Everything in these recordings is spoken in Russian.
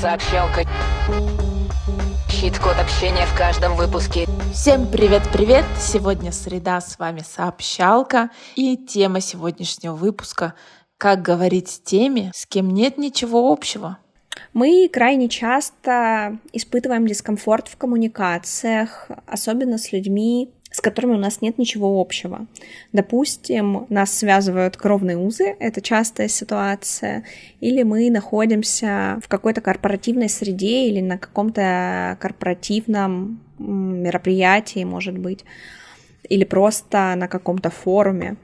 Сообщалка. Хит-код общения в каждом выпуске. Всем привет-привет! Сегодня среда, с вами Сообщалка. И тема сегодняшнего выпуска «Как говорить с теми, с кем нет ничего общего». Мы крайне часто испытываем дискомфорт в коммуникациях, особенно с людьми, с которыми у нас нет ничего общего. Допустим, нас связывают кровные узы, это частая ситуация, или мы находимся в какой-то корпоративной среде или на каком-то корпоративном мероприятии, может быть, или просто на каком-то форуме.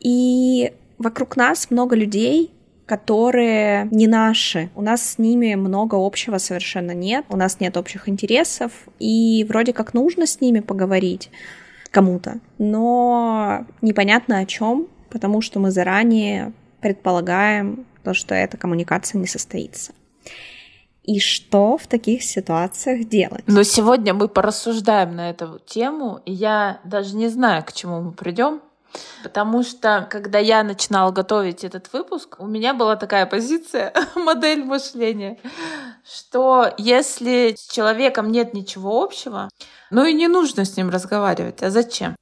И вокруг нас много людей, которые не наши. У нас с ними много общего совершенно нет. У нас нет общих интересов. И вроде как нужно с ними поговорить кому-то. Но непонятно о чем, потому что мы заранее предполагаем то, что эта коммуникация не состоится. И что в таких ситуациях делать? Но сегодня мы порассуждаем на эту тему, и я даже не знаю, к чему мы придем. Потому что, когда я начинала готовить этот выпуск, у меня была такая позиция, модель мышления, что если с человеком нет ничего общего, ну и не нужно с ним разговаривать, а зачем?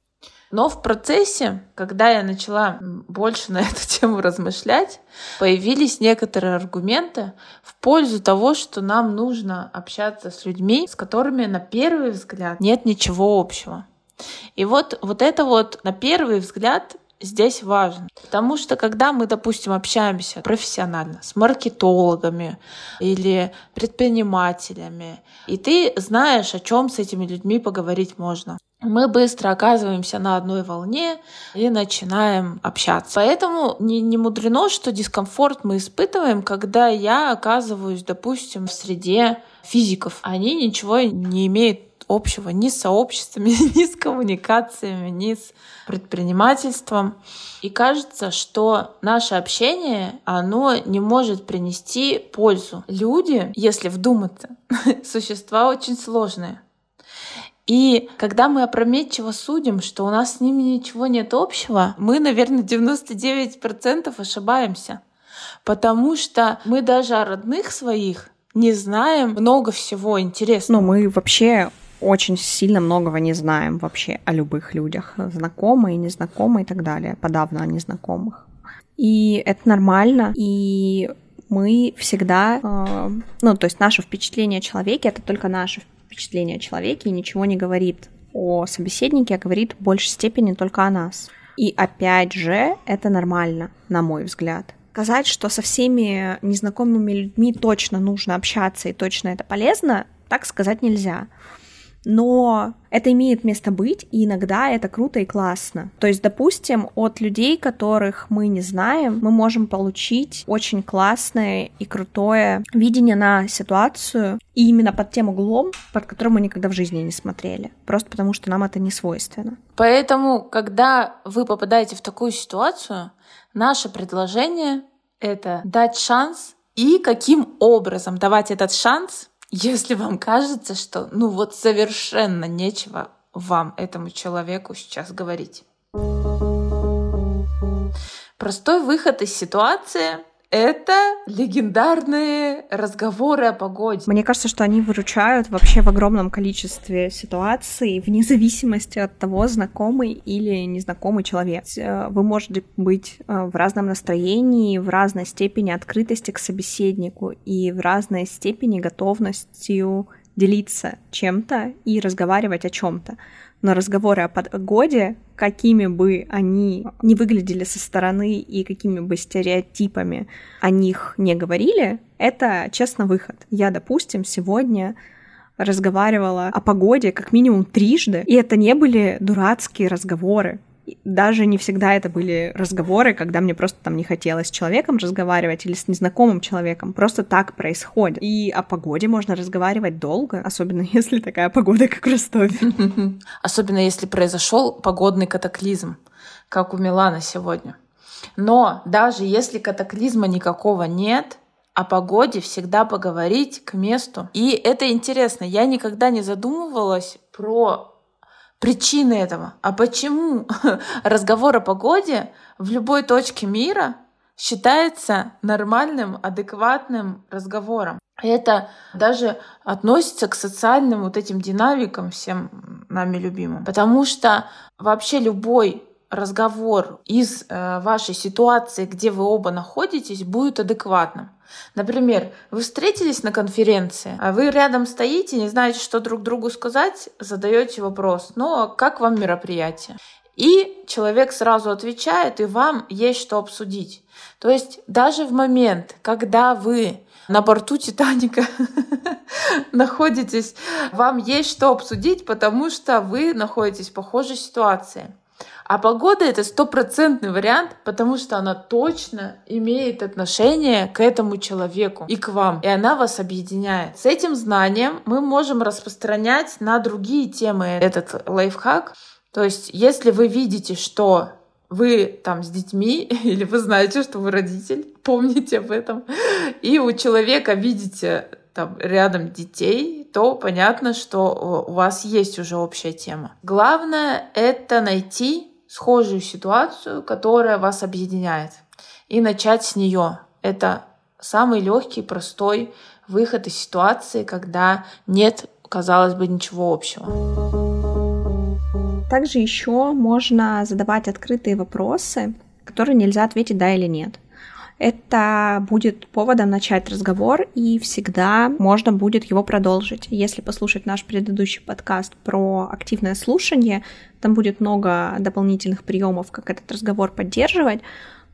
Но в процессе, когда я начала больше на эту тему размышлять, появились некоторые аргументы в пользу того, что нам нужно общаться с людьми, с которыми на первый взгляд нет ничего общего. И вот, вот это вот на первый взгляд здесь важно. Потому что когда мы, допустим, общаемся профессионально с маркетологами или предпринимателями, и ты знаешь, о чем с этими людьми поговорить можно, мы быстро оказываемся на одной волне и начинаем общаться. Поэтому не, не мудрено, что дискомфорт мы испытываем, когда я оказываюсь, допустим, в среде физиков. Они ничего не имеют общего ни с сообществами, ни с коммуникациями, ни с предпринимательством. И кажется, что наше общение, оно не может принести пользу. Люди, если вдуматься, существа очень сложные. И когда мы опрометчиво судим, что у нас с ними ничего нет общего, мы, наверное, 99% ошибаемся. Потому что мы даже о родных своих не знаем много всего интересного. Ну, мы вообще очень сильно многого не знаем вообще о любых людях, знакомые, незнакомые и так далее, подавно о незнакомых. И это нормально, и мы всегда, э, ну, то есть наше впечатление о человеке это только наше впечатление о человеке и ничего не говорит о собеседнике, а говорит в большей степени только о нас. И опять же, это нормально, на мой взгляд. Сказать, что со всеми незнакомыми людьми точно нужно общаться и точно это полезно, так сказать нельзя но это имеет место быть, и иногда это круто и классно. То есть, допустим, от людей, которых мы не знаем, мы можем получить очень классное и крутое видение на ситуацию, и именно под тем углом, под которым мы никогда в жизни не смотрели, просто потому что нам это не свойственно. Поэтому, когда вы попадаете в такую ситуацию, наше предложение — это дать шанс и каким образом давать этот шанс если вам кажется, что ну вот совершенно нечего вам, этому человеку сейчас говорить. Простой выход из ситуации это легендарные разговоры о погоде. Мне кажется, что они выручают вообще в огромном количестве ситуаций, вне зависимости от того, знакомый или незнакомый человек. Э, вы можете быть э, в разном настроении, в разной степени открытости к собеседнику и в разной степени готовностью делиться чем-то и разговаривать о чем-то но разговоры о погоде, какими бы они не выглядели со стороны и какими бы стереотипами о них не говорили, это честно выход. Я, допустим, сегодня разговаривала о погоде как минимум трижды, и это не были дурацкие разговоры даже не всегда это были разговоры, когда мне просто там не хотелось с человеком разговаривать или с незнакомым человеком. Просто так происходит. И о погоде можно разговаривать долго, особенно если такая погода, как в Ростове. Особенно если произошел погодный катаклизм, как у Милана сегодня. Но даже если катаклизма никакого нет, о погоде всегда поговорить к месту. И это интересно. Я никогда не задумывалась про причины этого. А почему разговор о погоде в любой точке мира считается нормальным, адекватным разговором? Это даже относится к социальным вот этим динамикам всем нами любимым. Потому что вообще любой разговор из э, вашей ситуации, где вы оба находитесь, будет адекватным. Например, вы встретились на конференции, а вы рядом стоите, не знаете, что друг другу сказать, задаете вопрос, ну а как вам мероприятие? И человек сразу отвечает, и вам есть что обсудить. То есть даже в момент, когда вы на борту Титаника находитесь, вам есть что обсудить, потому что вы находитесь в похожей ситуации. А погода это стопроцентный вариант, потому что она точно имеет отношение к этому человеку и к вам, и она вас объединяет. С этим знанием мы можем распространять на другие темы этот лайфхак. То есть, если вы видите, что вы там с детьми, или вы знаете, что вы родитель, помните об этом, и у человека видите там рядом детей, то понятно, что у вас есть уже общая тема. Главное — это найти схожую ситуацию, которая вас объединяет, и начать с нее. Это самый легкий, простой выход из ситуации, когда нет, казалось бы, ничего общего. Также еще можно задавать открытые вопросы, которые нельзя ответить да или нет это будет поводом начать разговор, и всегда можно будет его продолжить. Если послушать наш предыдущий подкаст про активное слушание, там будет много дополнительных приемов, как этот разговор поддерживать,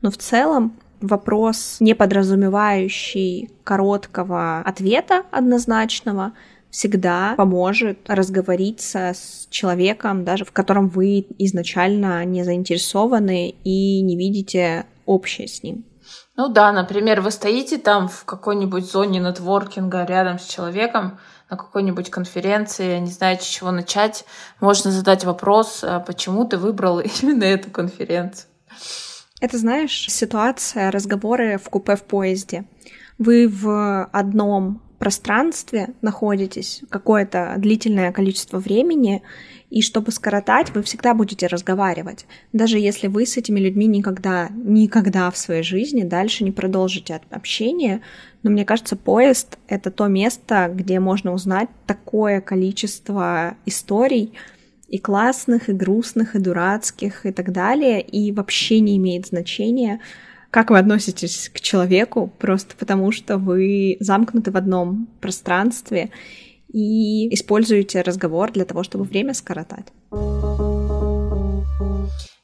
но в целом вопрос, не подразумевающий короткого ответа однозначного, всегда поможет разговориться с человеком, даже в котором вы изначально не заинтересованы и не видите общее с ним. Ну да, например, вы стоите там в какой-нибудь зоне нетворкинга рядом с человеком, на какой-нибудь конференции, не знаете, с чего начать, можно задать вопрос, а почему ты выбрал именно эту конференцию. Это, знаешь, ситуация, разговоры в купе в поезде. Вы в одном пространстве находитесь какое-то длительное количество времени, и чтобы скоротать, вы всегда будете разговаривать. Даже если вы с этими людьми никогда, никогда в своей жизни дальше не продолжите общение. Но мне кажется, поезд — это то место, где можно узнать такое количество историй, и классных, и грустных, и дурацких, и так далее, и вообще не имеет значения, как вы относитесь к человеку, просто потому что вы замкнуты в одном пространстве, и используете разговор для того, чтобы время скоротать.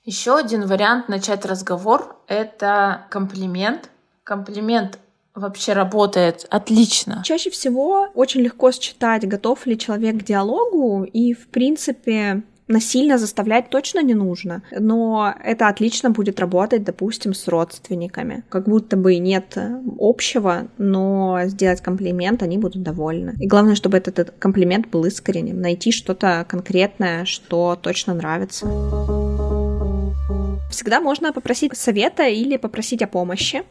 Еще один вариант начать разговор — это комплимент. Комплимент вообще работает отлично. Чаще всего очень легко считать, готов ли человек к диалогу, и, в принципе, насильно заставлять точно не нужно, но это отлично будет работать, допустим, с родственниками. Как будто бы нет общего, но сделать комплимент они будут довольны. И главное, чтобы этот, этот комплимент был искренним, найти что-то конкретное, что точно нравится. Всегда можно попросить совета или попросить о помощи.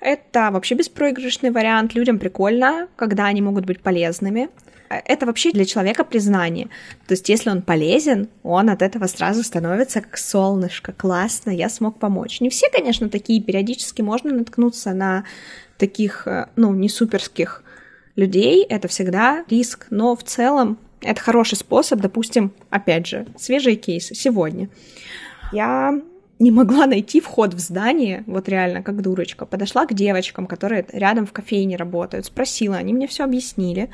Это вообще беспроигрышный вариант. Людям прикольно, когда они могут быть полезными это вообще для человека признание. То есть, если он полезен, он от этого сразу становится как солнышко, классно, я смог помочь. Не все, конечно, такие, периодически можно наткнуться на таких, э, ну, не суперских людей, это всегда риск, но в целом это хороший способ, допустим, опять же, свежие кейсы сегодня. Я не могла найти вход в здание, вот реально, как дурочка. Подошла к девочкам, которые рядом в кофейне работают, спросила, они мне все объяснили.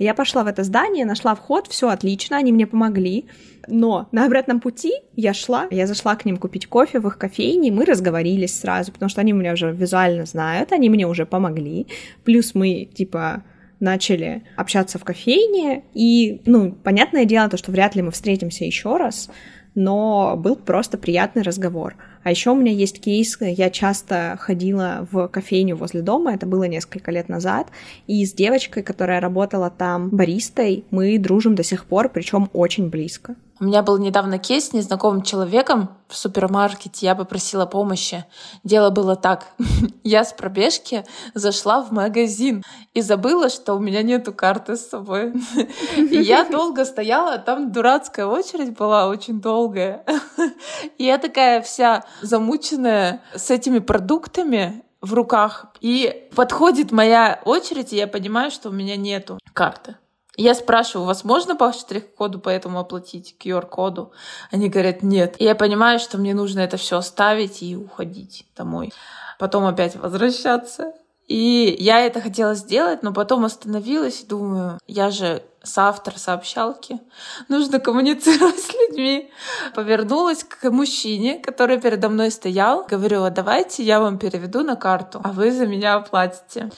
Я пошла в это здание, нашла вход, все отлично, они мне помогли. Но на обратном пути я шла, я зашла к ним купить кофе в их кофейне, мы разговорились сразу, потому что они меня уже визуально знают, они мне уже помогли. Плюс мы, типа, начали общаться в кофейне, и, ну, понятное дело, то, что вряд ли мы встретимся еще раз, но был просто приятный разговор. А еще у меня есть кейс, я часто ходила в кофейню возле дома, это было несколько лет назад, и с девочкой, которая работала там баристой, мы дружим до сих пор, причем очень близко. У меня был недавно кейс с незнакомым человеком в супермаркете. Я попросила помощи. Дело было так. Я с пробежки зашла в магазин и забыла, что у меня нету карты с собой. И я долго стояла, там дурацкая очередь была очень долгая. И я такая вся замученная с этими продуктами, в руках, и подходит моя очередь, и я понимаю, что у меня нету карты. Я спрашиваю, у вас можно по штрих-коду поэтому оплатить, QR-коду? Они говорят, нет. И я понимаю, что мне нужно это все оставить и уходить домой. Потом опять возвращаться. И я это хотела сделать, но потом остановилась и думаю, я же соавтор сообщалки, нужно коммуницировать с людьми. Повернулась к мужчине, который передо мной стоял, говорю, «А давайте я вам переведу на карту, а вы за меня оплатите.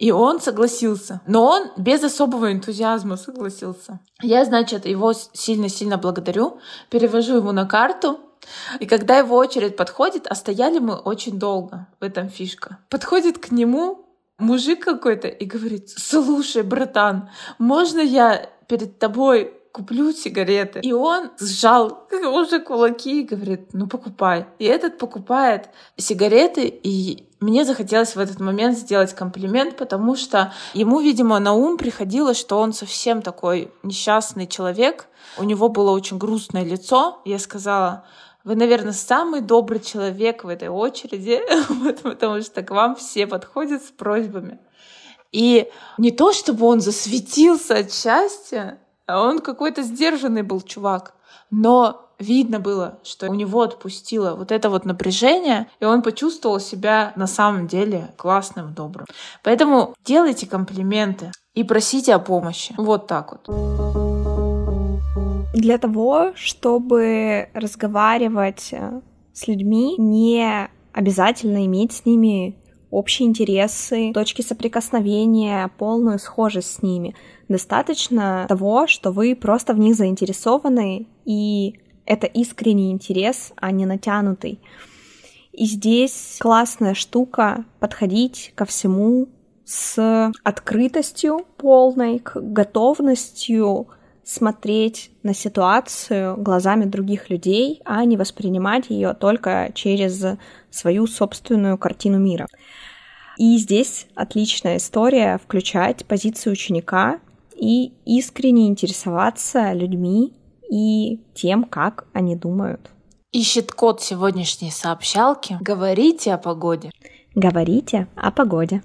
И он согласился. Но он без особого энтузиазма согласился. Я, значит, его сильно-сильно благодарю, перевожу ему на карту, и когда его очередь подходит, а стояли мы очень долго, в этом фишка, подходит к нему мужик какой-то и говорит, слушай, братан, можно я перед тобой куплю сигареты. И он сжал уже кулаки и говорит, ну покупай. И этот покупает сигареты, и мне захотелось в этот момент сделать комплимент, потому что ему, видимо, на ум приходило, что он совсем такой несчастный человек. У него было очень грустное лицо. Я сказала, вы, наверное, самый добрый человек в этой очереди, потому что к вам все подходят с просьбами. И не то, чтобы он засветился от счастья, а он какой-то сдержанный был чувак. Но видно было, что у него отпустило вот это вот напряжение, и он почувствовал себя на самом деле классным, добрым. Поэтому делайте комплименты и просите о помощи. Вот так вот. Для того, чтобы разговаривать э, с людьми, не обязательно иметь с ними общие интересы, точки соприкосновения, полную схожесть с ними. Достаточно того, что вы просто в них заинтересованы, и это искренний интерес, а не натянутый. И здесь классная штука подходить ко всему с открытостью полной, к готовностью смотреть на ситуацию глазами других людей, а не воспринимать ее только через свою собственную картину мира. И здесь отличная история включать позицию ученика и искренне интересоваться людьми и тем, как они думают. Ищет код сегодняшней сообщалки. Говорите о погоде. Говорите о погоде.